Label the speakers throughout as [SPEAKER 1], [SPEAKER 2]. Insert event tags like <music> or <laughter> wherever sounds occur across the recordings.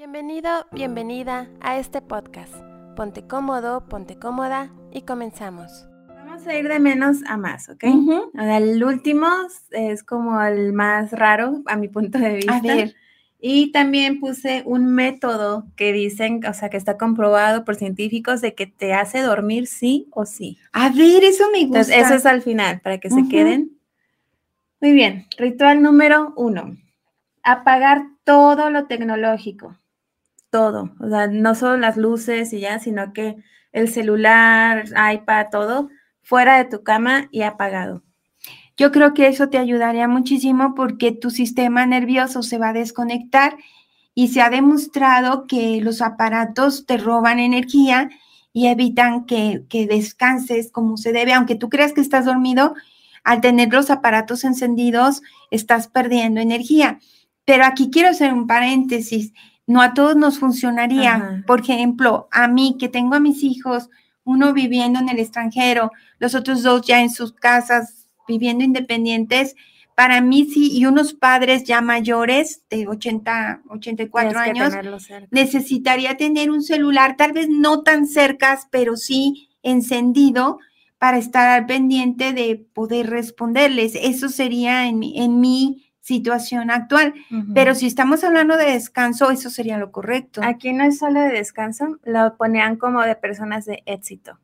[SPEAKER 1] Bienvenido, bienvenida a este podcast. Ponte cómodo, ponte cómoda y comenzamos.
[SPEAKER 2] Vamos a ir de menos a más, ¿ok? El último es como el más raro a mi punto de vista.
[SPEAKER 1] A ver.
[SPEAKER 2] Y también puse un método que dicen, o sea, que está comprobado por científicos de que te hace dormir sí o sí.
[SPEAKER 1] A ver, eso me gusta.
[SPEAKER 2] Entonces, eso es al final, para que se queden. Muy bien, ritual número uno. Apagar todo lo tecnológico. Todo. O sea, no solo las luces y ya, sino que el celular, iPad, todo, fuera de tu cama y apagado.
[SPEAKER 1] Yo creo que eso te ayudaría muchísimo porque tu sistema nervioso se va a desconectar y se ha demostrado que los aparatos te roban energía y evitan que, que descanses como se debe. Aunque tú creas que estás dormido, al tener los aparatos encendidos, estás perdiendo energía. Pero aquí quiero hacer un paréntesis. No a todos nos funcionaría.
[SPEAKER 2] Ajá.
[SPEAKER 1] Por ejemplo, a mí que tengo a mis hijos, uno viviendo en el extranjero, los otros dos ya en sus casas viviendo independientes, para mí sí, y unos padres ya mayores de 80, 84
[SPEAKER 2] Tienes que
[SPEAKER 1] años, necesitaría tener un celular, tal vez no tan cercas, pero sí encendido para estar al pendiente de poder responderles. Eso sería en, en mi situación actual. Pero si estamos hablando de descanso, eso sería lo correcto.
[SPEAKER 2] Aquí no es solo de descanso, lo ponían como de personas de éxito.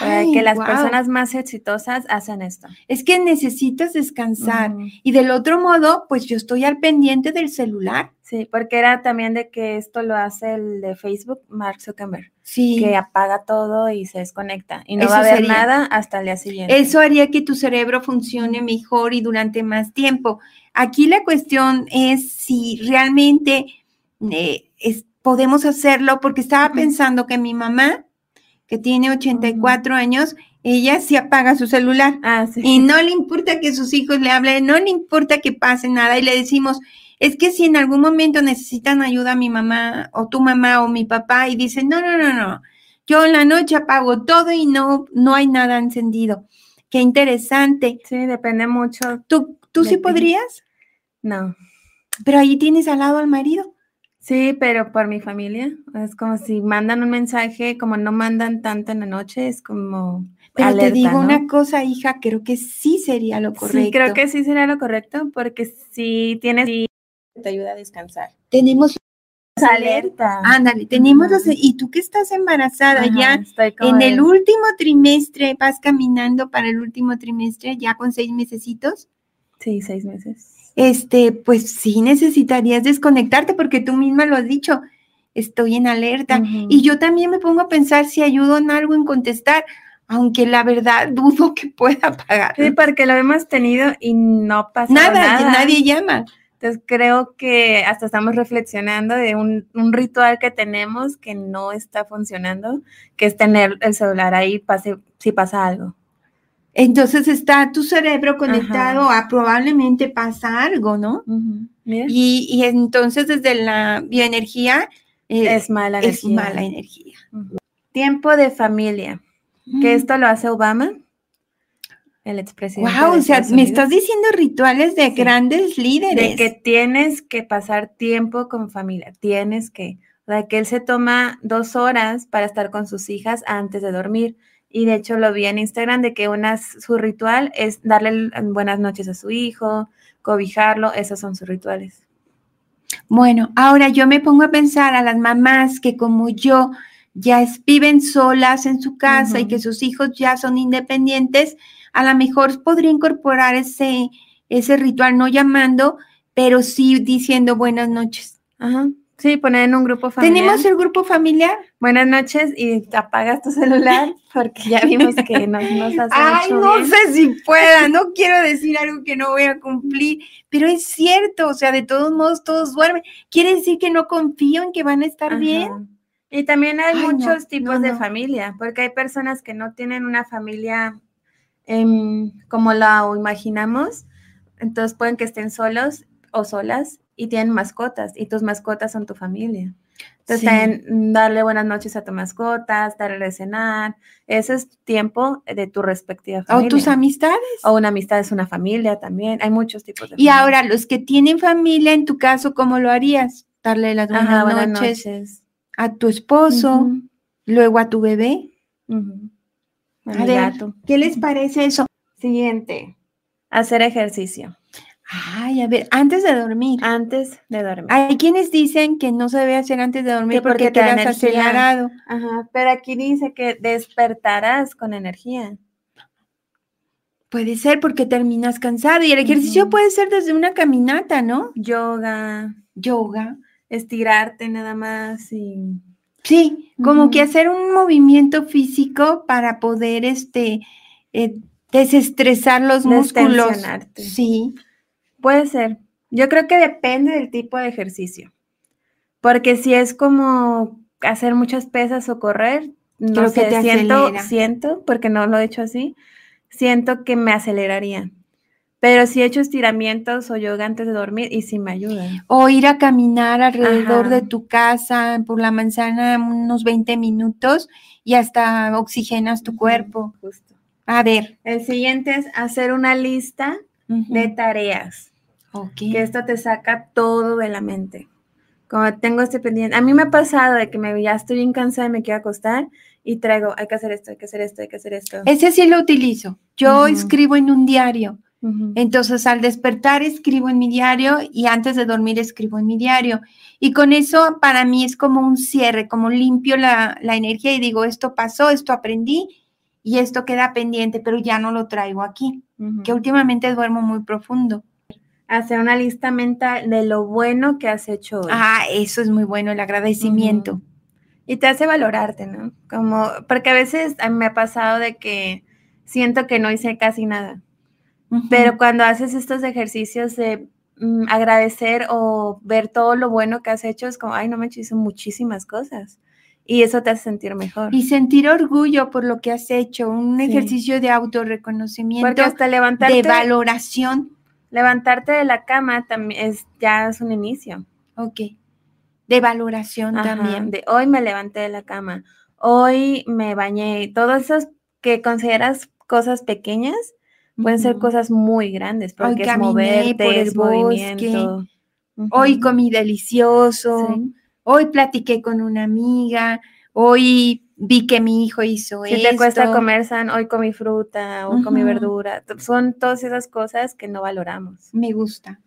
[SPEAKER 1] Ay,
[SPEAKER 2] que las personas más exitosas hacen esto.
[SPEAKER 1] Es que necesitas descansar. Y del otro modo, pues yo estoy al pendiente del celular.
[SPEAKER 2] Sí, porque era también de que esto lo hace el de Facebook, Mark Zuckerberg,
[SPEAKER 1] Sí.
[SPEAKER 2] que apaga todo y se desconecta y no
[SPEAKER 1] Eso
[SPEAKER 2] va a haber
[SPEAKER 1] sería.
[SPEAKER 2] nada hasta el día siguiente.
[SPEAKER 1] Eso haría que tu cerebro funcione mejor y durante más tiempo. Aquí la cuestión es si realmente eh, es- podemos hacerlo, porque estaba pensando que mi mamá, que tiene 84 años, ella sí apaga su celular.
[SPEAKER 2] Ah, sí.
[SPEAKER 1] Y no le importa que sus hijos le hablen, no le importa que pase nada. Y le decimos, es que si en algún momento necesitan ayuda mi mamá o tu mamá o mi papá y dicen, no, no, no, no, yo en la noche apago todo y no, no hay nada encendido. Qué interesante.
[SPEAKER 2] Sí, depende mucho.
[SPEAKER 1] ¿Tú, tú sí podrías?
[SPEAKER 2] No.
[SPEAKER 1] Pero ahí tienes al lado al marido.
[SPEAKER 2] Sí, pero por mi familia. Es como si mandan un mensaje, como no mandan tanto en la noche, es como.
[SPEAKER 1] Pero te digo
[SPEAKER 2] ¿no?
[SPEAKER 1] una cosa, hija, creo que sí sería lo correcto.
[SPEAKER 2] Sí, creo que sí sería lo correcto, porque si tienes. sí te ayuda a descansar.
[SPEAKER 1] tenemos
[SPEAKER 2] Alerta.
[SPEAKER 1] Ándale, tenemos los, y tú que estás embarazada
[SPEAKER 2] Ajá,
[SPEAKER 1] ya,
[SPEAKER 2] estoy
[SPEAKER 1] En el último trimestre, vas caminando para el último trimestre, ya con seis mesecitos,
[SPEAKER 2] Sí, seis meses.
[SPEAKER 1] Este, pues sí necesitarías desconectarte porque tú misma lo has dicho, estoy en alerta. Y yo también me pongo a pensar si ayudo en algo en contestar, aunque la verdad dudo que pueda pagar.
[SPEAKER 2] Sí, porque lo hemos tenido y no pasa
[SPEAKER 1] nada,
[SPEAKER 2] nada.
[SPEAKER 1] nadie llama.
[SPEAKER 2] Entonces creo que hasta estamos reflexionando de un, un ritual que tenemos que no está funcionando, que es tener el celular ahí pase, si pasa algo.
[SPEAKER 1] Entonces está tu cerebro conectado a probablemente pasa algo, ¿no? Y, y entonces desde la bioenergía eh,
[SPEAKER 2] es mala
[SPEAKER 1] es
[SPEAKER 2] energía.
[SPEAKER 1] mala energía.
[SPEAKER 2] Tiempo de familia, que esto lo hace Obama, el expresidente.
[SPEAKER 1] Wow, o sea, me estás diciendo rituales de
[SPEAKER 2] Sí.
[SPEAKER 1] grandes líderes.
[SPEAKER 2] de que tienes que pasar tiempo con familia, tienes que, o sea, que él se toma dos horas para estar con sus hijas antes de dormir. Y de hecho lo vi en Instagram de que una, su ritual es darle buenas noches a su hijo, cobijarlo, esos son sus rituales.
[SPEAKER 1] Bueno, ahora yo me pongo a pensar a las mamás que como yo ya es- viven solas en su casa y que sus hijos ya son independientes, a lo mejor podría incorporar ese, ese ritual, no llamando, pero sí diciendo buenas noches.
[SPEAKER 2] Ajá. Sí, poner en un grupo familiar.
[SPEAKER 1] ¿Tenemos el grupo familiar?
[SPEAKER 2] Buenas noches y apagas tu celular porque ya vimos que no nos hace
[SPEAKER 1] Ay,
[SPEAKER 2] mucho
[SPEAKER 1] no
[SPEAKER 2] bien.
[SPEAKER 1] sé si pueda, no quiero decir algo que no voy a cumplir, pero es cierto, o sea, de todos modos todos duermen. Quiere decir que no confío en que van a estar bien.
[SPEAKER 2] Y también hay
[SPEAKER 1] Ay, no,
[SPEAKER 2] muchos tipos
[SPEAKER 1] no,
[SPEAKER 2] de familia, porque hay personas que no tienen una familia em, como la imaginamos, entonces pueden que estén solos o solas y tienen mascotas y tus mascotas son tu familia. Entonces,
[SPEAKER 1] Sí.
[SPEAKER 2] también, mm, darle buenas noches a tu mascotas, darle de cenar, ese es tiempo de tu respectiva
[SPEAKER 1] O
[SPEAKER 2] familia.
[SPEAKER 1] tus amistades.
[SPEAKER 2] O una amistad es una familia también, hay muchos tipos de
[SPEAKER 1] Y
[SPEAKER 2] familia.
[SPEAKER 1] ahora, los que tienen familia, en tu caso, ¿cómo lo harías? darle las buenas,
[SPEAKER 2] Ajá, buenas
[SPEAKER 1] noches,
[SPEAKER 2] noches.
[SPEAKER 1] a tu esposo, luego a tu bebé.
[SPEAKER 2] A
[SPEAKER 1] ver. ¿qué les parece eso?
[SPEAKER 2] Siguiente. Hacer ejercicio
[SPEAKER 1] Ay, a ver, antes de dormir.
[SPEAKER 2] antes de dormir.
[SPEAKER 1] Hay quienes dicen que no se debe hacer antes de dormir
[SPEAKER 2] Que porque
[SPEAKER 1] porque
[SPEAKER 2] te da
[SPEAKER 1] quedas acelerado.
[SPEAKER 2] Ajá, pero aquí dice que despertarás con energía.
[SPEAKER 1] Puede ser porque terminas cansado y el ejercicio puede ser desde una caminata, ¿no?
[SPEAKER 2] Yoga,
[SPEAKER 1] Yoga.
[SPEAKER 2] estirarte nada más y
[SPEAKER 1] Sí, como que hacer un movimiento físico para poder este eh, desestresar los músculos. Sí.
[SPEAKER 2] Puede ser. Yo creo que depende del tipo de ejercicio. Porque si es como hacer muchas pesas o correr, no
[SPEAKER 1] Creo que
[SPEAKER 2] sé,
[SPEAKER 1] te
[SPEAKER 2] siento,
[SPEAKER 1] acelera.
[SPEAKER 2] siento, porque no lo he hecho así, siento que me aceleraría. Pero si he hecho estiramientos o yoga antes de dormir y sí me ayudan.
[SPEAKER 1] O ir a caminar alrededor de tu casa por la manzana unos 20 minutos y hasta oxigenas tu cuerpo.
[SPEAKER 2] Justo.
[SPEAKER 1] A ver.
[SPEAKER 2] El siguiente es hacer una lista de tareas,
[SPEAKER 1] ok.
[SPEAKER 2] que esto te saca todo de la mente. Como tengo este pendiente, a mí me ha pasado de que me ya estoy bien cansada y me quiero acostar y traigo, hay que hacer esto, hay que hacer esto, hay que hacer esto.
[SPEAKER 1] Ese sí lo utilizo. Yo
[SPEAKER 2] Ujú.
[SPEAKER 1] escribo en un diario.
[SPEAKER 2] Ujú.
[SPEAKER 1] Entonces, al despertar escribo en mi diario y antes de dormir escribo en mi diario. Y con eso para mí es como un cierre, como limpio la, la energía y digo, esto pasó, esto aprendí y esto queda pendiente, pero ya no lo traigo aquí,
[SPEAKER 2] Ujú.
[SPEAKER 1] que últimamente duermo muy profundo.
[SPEAKER 2] Hacer una lista mental de lo bueno que has hecho hoy.
[SPEAKER 1] Ah, eso es muy bueno, el agradecimiento.
[SPEAKER 2] Y te hace valorarte, ¿no? Como, porque a veces a mí me ha pasado de que siento que no hice casi nada. Pero cuando haces estos ejercicios de mm, agradecer o ver todo lo bueno que has hecho, es como, ay, no me hice muchísimas cosas. Y eso te hace sentir mejor.
[SPEAKER 1] Y sentir orgullo por lo que has hecho, un
[SPEAKER 2] Sí.
[SPEAKER 1] ejercicio de
[SPEAKER 2] Porque
[SPEAKER 1] autorreconocimiento,
[SPEAKER 2] hasta levantarte,
[SPEAKER 1] de valoración.
[SPEAKER 2] Levantarte de la cama también es, ya es un inicio.
[SPEAKER 1] Ok. De valoración
[SPEAKER 2] Ajá,
[SPEAKER 1] también.
[SPEAKER 2] De hoy me levanté de la cama, hoy me bañé. Todas esas que consideras cosas pequeñas pueden ser cosas muy grandes
[SPEAKER 1] Hoy
[SPEAKER 2] porque es
[SPEAKER 1] caminé
[SPEAKER 2] moverte,
[SPEAKER 1] por el
[SPEAKER 2] es movimiento.
[SPEAKER 1] Hoy comí delicioso.
[SPEAKER 2] Sí.
[SPEAKER 1] Hoy platiqué con una amiga. Hoy vi que mi hijo hizo
[SPEAKER 2] Si
[SPEAKER 1] esto.
[SPEAKER 2] te cuesta comer san, hoy comí fruta, hoy comí
[SPEAKER 1] Ujú.
[SPEAKER 2] verdura. T- Son todas esas cosas que no valoramos.
[SPEAKER 1] Me gusta.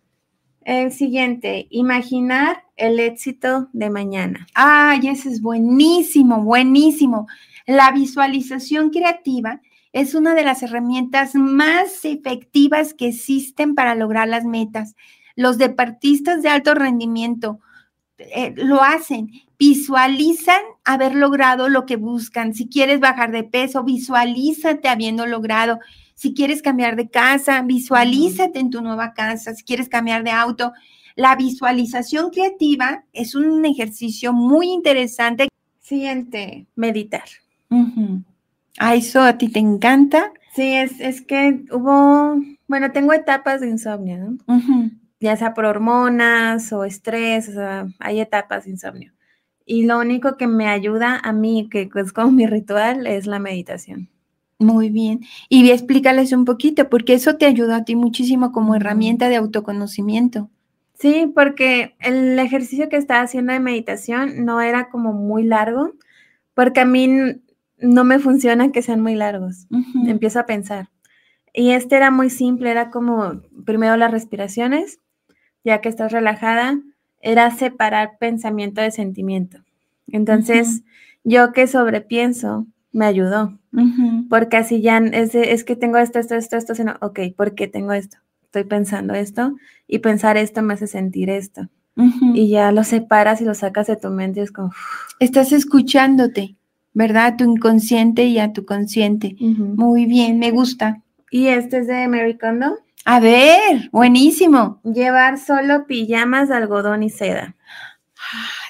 [SPEAKER 2] El siguiente, imaginar el éxito de mañana.
[SPEAKER 1] Ay, ese es buenísimo, buenísimo. La visualización creativa es una de las herramientas más efectivas que existen para lograr las metas. Los deportistas de alto rendimiento eh, lo hacen, visualizan haber logrado lo que buscan. Si quieres bajar de peso, visualízate habiendo logrado. Si quieres cambiar de casa, visualízate en tu nueva casa. Si quieres cambiar de auto, la visualización creativa es un ejercicio muy interesante.
[SPEAKER 2] Siguiente, meditar.
[SPEAKER 1] Ujú. ¿A eso a ti te encanta?
[SPEAKER 2] Sí, es, es que hubo, bueno, tengo etapas de insomnio, ¿no? Ya sea por hormonas o estrés, o sea, hay etapas de insomnio. Y lo único que me ayuda a mí, que es como mi ritual, es la meditación.
[SPEAKER 1] Muy bien. Y explícales un poquito, porque eso te ayuda a ti muchísimo como herramienta de autoconocimiento.
[SPEAKER 2] Sí, porque el ejercicio que estaba haciendo de meditación no era como muy largo, porque a mí no me funciona que sean muy largos.
[SPEAKER 1] Ujú.
[SPEAKER 2] Empiezo a pensar. Y este era muy simple, era como primero las respiraciones, ya que estás relajada, era separar pensamiento de sentimiento. Entonces, yo que sobrepienso, me ayudó, porque así ya es, de- es que tengo esto, esto, esto, esto, sino, ok, ¿por qué tengo esto? Estoy pensando esto y pensar esto me hace sentir esto. Y ya lo separas y lo sacas de tu mente y es como...
[SPEAKER 1] Estás escuchándote, ¿verdad? A tu inconsciente y a tu consciente. Muy bien, me gusta.
[SPEAKER 2] Y este es de Mary Kondo.
[SPEAKER 1] A ver, buenísimo.
[SPEAKER 2] Llevar solo pijamas de algodón y seda,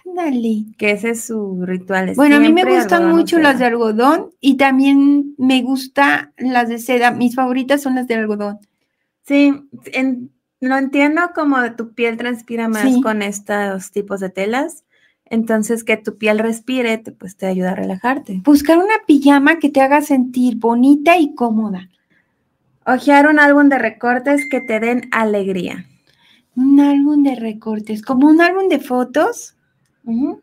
[SPEAKER 1] Ándale.
[SPEAKER 2] que ese es su ritual. es
[SPEAKER 1] Bueno, a mí me gustan mucho las de algodón y también me gusta las de seda. Mis favoritas son las de algodón.
[SPEAKER 2] Sí, en- lo entiendo como tu piel transpira más
[SPEAKER 1] Sí.
[SPEAKER 2] con estos tipos de telas. Entonces, que tu piel respire, te, pues te ayuda a relajarte.
[SPEAKER 1] Buscar una pijama que te haga sentir bonita y cómoda.
[SPEAKER 2] Ojear un álbum de recortes que te den alegría.
[SPEAKER 1] Un álbum de recortes, como un álbum de fotos.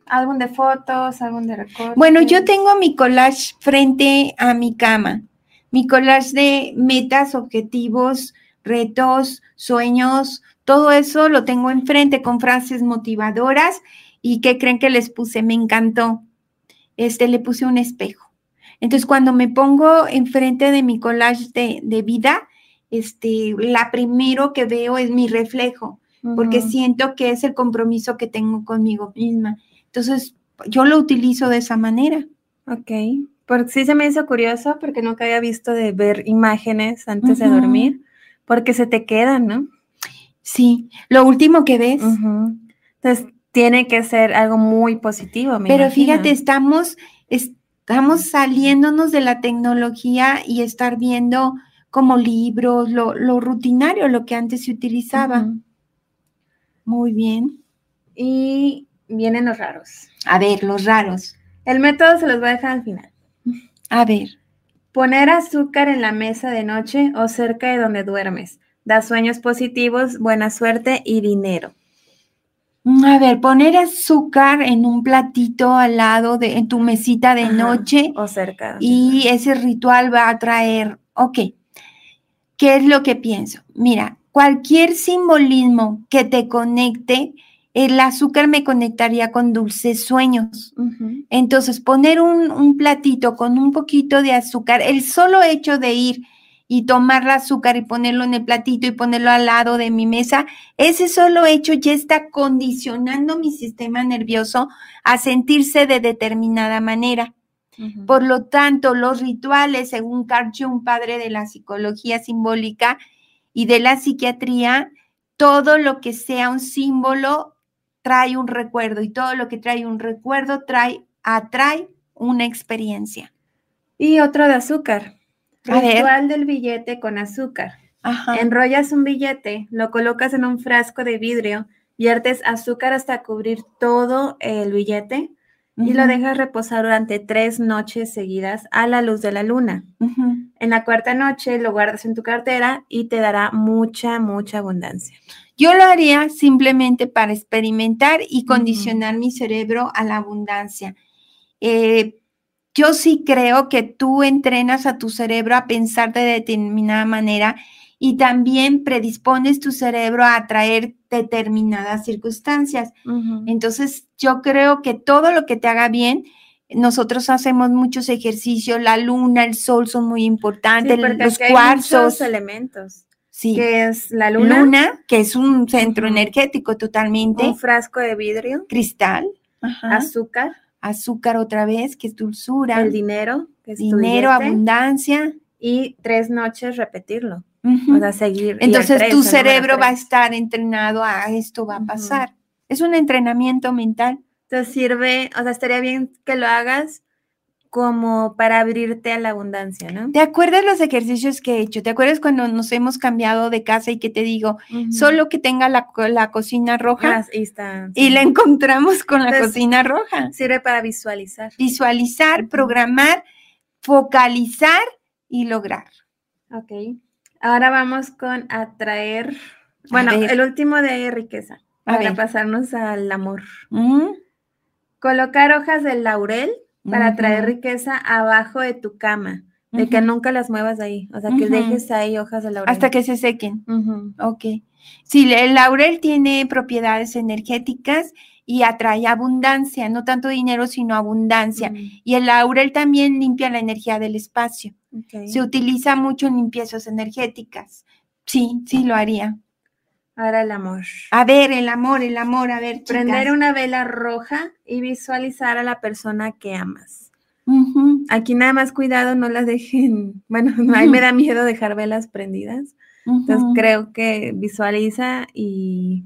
[SPEAKER 2] Álbum de fotos, álbum de recortes.
[SPEAKER 1] Bueno, yo tengo mi collage frente a mi cama. Mi collage de metas, objetivos, retos, sueños, todo eso lo tengo enfrente con frases motivadoras. ¿Y qué creen que les puse? Me encantó. Este, le puse un espejo. Entonces, cuando me pongo enfrente de mi collage de, de vida, este, la primero que veo es mi reflejo porque siento que es el compromiso que tengo conmigo misma. Entonces, yo lo utilizo de esa manera.
[SPEAKER 2] Ok, porque sí se me hizo curioso porque nunca había visto de ver imágenes antes de dormir, porque se te quedan, ¿no?
[SPEAKER 1] Sí, lo último que ves.
[SPEAKER 2] Entonces, tiene que ser algo muy positivo.
[SPEAKER 1] Pero fíjate, estamos, estamos saliéndonos de la tecnología y estar viendo como libros, lo, lo rutinario, lo que antes se utilizaba. Muy bien.
[SPEAKER 2] Y vienen los raros.
[SPEAKER 1] A ver, los raros.
[SPEAKER 2] El método se los voy a dejar al final.
[SPEAKER 1] A ver.
[SPEAKER 2] Poner azúcar en la mesa de noche o cerca de donde duermes. Da sueños positivos, buena suerte y dinero.
[SPEAKER 1] A ver, poner azúcar en un platito al lado de en tu mesita de noche
[SPEAKER 2] o cerca.
[SPEAKER 1] Y ese ritual va a traer, ok. ¿Qué es lo que pienso? Mira, cualquier simbolismo que te conecte, el azúcar me conectaría con dulces sueños. Entonces, poner un, platito con un poquito de azúcar, el solo hecho de ir y tomar el azúcar y ponerlo en el platito y ponerlo al lado de mi mesa, ese solo hecho ya está condicionando mi sistema nervioso a sentirse de determinada manera. Por lo tanto, los rituales, según Carl Jung, padre de la psicología simbólica, y de la psiquiatría, todo lo que sea un símbolo trae un recuerdo y todo lo que trae un recuerdo trae, atrae una experiencia.
[SPEAKER 2] Y otro de azúcar. Ritual del billete con azúcar. Enrollas un billete, lo colocas en un frasco de vidrio, viertes azúcar hasta cubrir todo el billete y lo dejas reposar durante tres noches seguidas a la luz de la luna. En la cuarta noche lo guardas en tu cartera y te dará mucha, mucha abundancia.
[SPEAKER 1] Yo lo haría simplemente para experimentar y condicionar mi cerebro a la abundancia. Eh, yo sí creo que tú entrenas a tu cerebro a pensar de determinada manera y también predispones tu cerebro a atraer determinadas circunstancias. Entonces, yo creo que todo lo que te haga bien, nosotros hacemos muchos ejercicios, la luna, el sol son muy importantes, los cuarzos.
[SPEAKER 2] elementos.
[SPEAKER 1] Sí.
[SPEAKER 2] Que es la luna.
[SPEAKER 1] Luna, que es un centro energético totalmente.
[SPEAKER 2] Un frasco de vidrio.
[SPEAKER 1] Cristal.
[SPEAKER 2] Azúcar.
[SPEAKER 1] Azúcar otra vez, que es dulzura.
[SPEAKER 2] El dinero, que es
[SPEAKER 1] Dinero, abundancia.
[SPEAKER 2] Y tres noches repetirlo. O sea, seguir.
[SPEAKER 1] Entonces tu cerebro va a estar entrenado a esto va a pasar. Es un entrenamiento mental.
[SPEAKER 2] Entonces sirve, o sea, estaría bien que lo hagas como para abrirte a la abundancia, ¿no?
[SPEAKER 1] ¿Te acuerdas los ejercicios que he hecho? ¿Te acuerdas cuando nos hemos cambiado de casa y que te digo, solo que tenga la, la cocina roja? Y la encontramos con la cocina roja.
[SPEAKER 2] Sirve para visualizar.
[SPEAKER 1] Visualizar, programar, focalizar y lograr.
[SPEAKER 2] Ok. Ahora vamos con atraer, bueno, el último de riqueza, para pasarnos al amor. Colocar hojas de laurel para atraer riqueza abajo de tu cama, de que nunca las muevas ahí, o sea, que dejes ahí hojas de laurel.
[SPEAKER 1] Hasta que se sequen. Ok. Sí, el laurel tiene propiedades energéticas y atrae abundancia, no tanto dinero, sino abundancia. Y el laurel también limpia la energía del espacio. Se utiliza mucho en limpiezas energéticas. Sí, sí lo haría.
[SPEAKER 2] Ahora el amor.
[SPEAKER 1] A ver, el amor, el amor, a ver.
[SPEAKER 2] Prender una vela roja y visualizar a la persona que amas. Aquí nada más cuidado, no las dejen. <laughs> Bueno, a mí me da miedo dejar velas prendidas. Entonces creo que visualiza y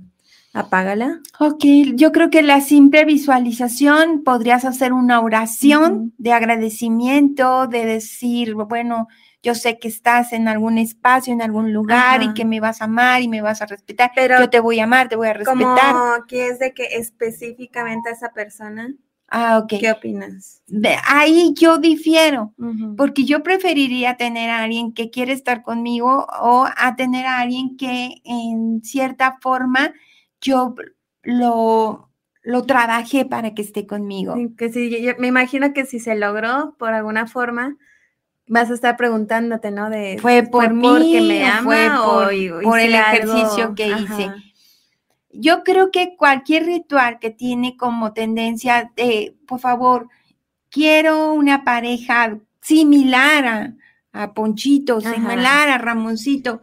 [SPEAKER 2] apágala.
[SPEAKER 1] Ok, yo creo que la simple visualización podrías hacer una oración de agradecimiento, de decir, bueno, yo sé que estás en algún espacio, en algún lugar y que me vas a amar y me vas a respetar. Pero yo te voy a amar, te voy a respetar.
[SPEAKER 2] Como que es de que específicamente a esa persona.
[SPEAKER 1] Ah, ok.
[SPEAKER 2] ¿Qué opinas?
[SPEAKER 1] De ahí yo difiero, porque yo preferiría tener a alguien que quiere estar conmigo o a tener a alguien que en cierta forma yo lo, lo trabajé para que esté conmigo.
[SPEAKER 2] Que sí, yo- yo me imagino que si se logró por alguna forma, vas a estar preguntándote, ¿no? De
[SPEAKER 1] ¿Fue por mí
[SPEAKER 2] porque me
[SPEAKER 1] o
[SPEAKER 2] ama
[SPEAKER 1] fue
[SPEAKER 2] o
[SPEAKER 1] por-
[SPEAKER 2] hi-
[SPEAKER 1] por el
[SPEAKER 2] algo?
[SPEAKER 1] ejercicio que
[SPEAKER 2] Ajá.
[SPEAKER 1] hice? Yo creo que cualquier ritual que tiene como tendencia de, por favor, quiero una pareja similar a, a Ponchito,
[SPEAKER 2] Ajá.
[SPEAKER 1] similar a Ramoncito,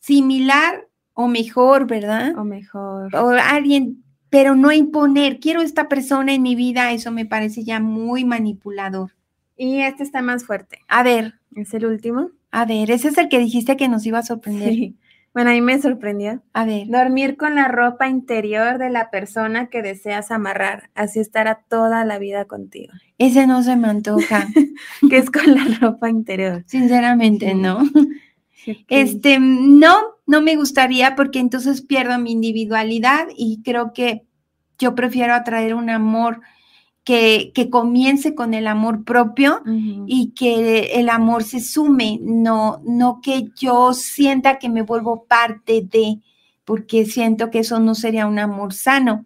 [SPEAKER 1] similar o mejor, ¿verdad?
[SPEAKER 2] O mejor.
[SPEAKER 1] O alguien, pero no imponer, quiero esta persona en mi vida, eso me parece ya muy manipulador.
[SPEAKER 2] Y este está más fuerte.
[SPEAKER 1] A ver,
[SPEAKER 2] Es el último.
[SPEAKER 1] a ver, ese es el que dijiste que nos iba a sorprender.
[SPEAKER 2] Sí. Bueno, a mí me sorprendió.
[SPEAKER 1] A ver,
[SPEAKER 2] Dormir con la ropa interior de la persona que deseas amarrar, así estará toda la vida contigo.
[SPEAKER 1] ese no se me antoja, <laughs>
[SPEAKER 2] ¿Qué es con la ropa interior?
[SPEAKER 1] sinceramente,
[SPEAKER 2] Sí.
[SPEAKER 1] ¿no? Este, no, no me gustaría porque entonces pierdo mi individualidad y creo que yo prefiero atraer un amor que, que comience con el amor propio y que el amor se sume, no, no que yo sienta que me vuelvo parte de, porque siento que eso no sería un amor sano.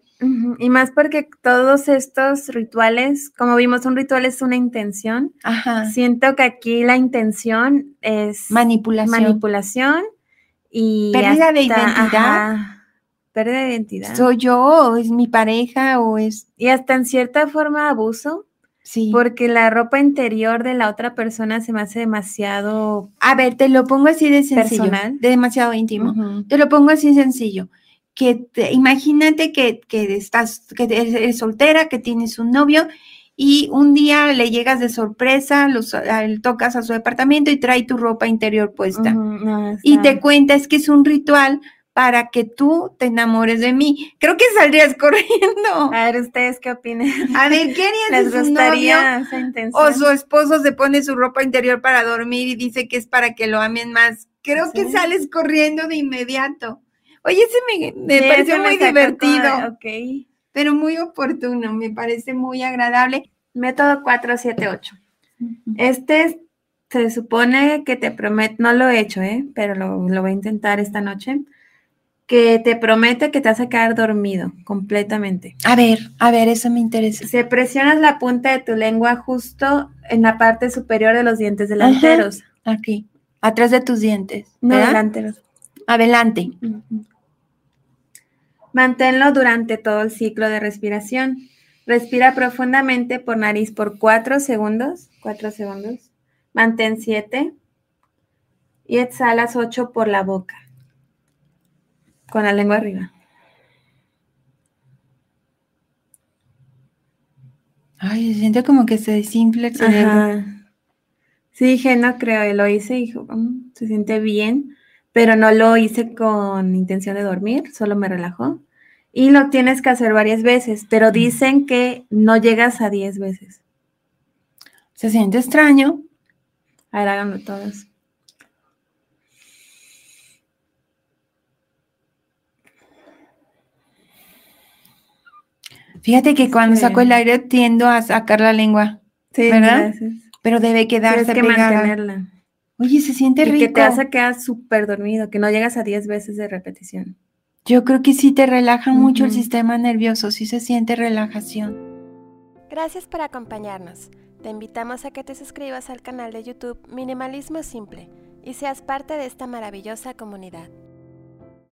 [SPEAKER 2] Y más porque todos estos rituales, como vimos, un ritual es una intención.
[SPEAKER 1] Ajá.
[SPEAKER 2] Siento que aquí la intención es
[SPEAKER 1] Manipulación.
[SPEAKER 2] manipulación y
[SPEAKER 1] Pérdida de identidad.
[SPEAKER 2] ajá, pérdida de identidad.
[SPEAKER 1] ¿Soy yo o es mi pareja o es...
[SPEAKER 2] y hasta en cierta forma abuso,
[SPEAKER 1] Sí.
[SPEAKER 2] porque la ropa interior de la otra persona se me hace demasiado
[SPEAKER 1] A ver, te lo pongo así de sencillo,
[SPEAKER 2] Personal.
[SPEAKER 1] de demasiado íntimo. Te lo pongo así sencillo. Que te- imagínate que, que estás, que eres, soltera, que tienes un novio y un día le llegas de sorpresa, los, tocas a su departamento y trae tu ropa interior puesta.
[SPEAKER 2] No,
[SPEAKER 1] Y te cuenta, es que es un ritual para que tú te enamores de mí. Creo que saldrías <laughs> corriendo.
[SPEAKER 2] A ver, ¿ustedes qué opinan?
[SPEAKER 1] A ver, ¿qué harías
[SPEAKER 2] ¿Les
[SPEAKER 1] si su novio
[SPEAKER 2] gustaría
[SPEAKER 1] o su esposo se pone su ropa interior para dormir y dice que es para que lo amen más? Creo que sales corriendo de inmediato. Oye, ese me, me
[SPEAKER 2] Sí,
[SPEAKER 1] pareció
[SPEAKER 2] me
[SPEAKER 1] muy divertido,
[SPEAKER 2] como de, Ok.
[SPEAKER 1] pero muy oportuno, me parece muy agradable.
[SPEAKER 2] Método 478. Este es- se supone que te promete, no lo he hecho, ¿eh? pero lo, lo voy a intentar esta noche, que te promete que te vas a quedar dormido completamente.
[SPEAKER 1] A ver, a ver, eso me interesa.
[SPEAKER 2] Se presionas la punta de tu lengua justo en la parte superior de los dientes delanteros.
[SPEAKER 1] Aquí, atrás de tus dientes.
[SPEAKER 2] No delanteros.
[SPEAKER 1] Adelante.
[SPEAKER 2] Manténlo durante todo el ciclo de respiración. Respira profundamente por nariz por 4 segundos. 4 segundos. Mantén 7. Y exhalas 8 por la boca. Con la lengua arriba.
[SPEAKER 1] Ay, se siente como que se desinfla el cerebro.
[SPEAKER 2] Ajá. Sí, dije, no creo. Y lo hice y dijo, "Mm, se siente bien. Pero no lo hice con intención de dormir, solo me relajó. Y lo tienes que hacer varias veces, pero dicen que no llegas a 10 veces.
[SPEAKER 1] Se siente extraño.
[SPEAKER 2] A ver, háganlo todos.
[SPEAKER 1] Fíjate que cuando
[SPEAKER 2] Sí.
[SPEAKER 1] saco el aire tiendo a sacar la lengua,
[SPEAKER 2] Sí,
[SPEAKER 1] ¿Verdad?
[SPEAKER 2] gracias.
[SPEAKER 1] pero debe quedarse
[SPEAKER 2] Tienes que
[SPEAKER 1] pegada.
[SPEAKER 2] mantenerla.
[SPEAKER 1] Oye, se siente
[SPEAKER 2] Y
[SPEAKER 1] rico.
[SPEAKER 2] que te a quedar súper dormido, que no llegas a 10 veces de repetición.
[SPEAKER 1] Yo creo que sí te relaja mucho el sistema nervioso, sí se siente relajación.
[SPEAKER 3] Gracias por acompañarnos. Te invitamos a que te suscribas al canal de YouTube Minimalismo Simple y seas parte de esta maravillosa comunidad.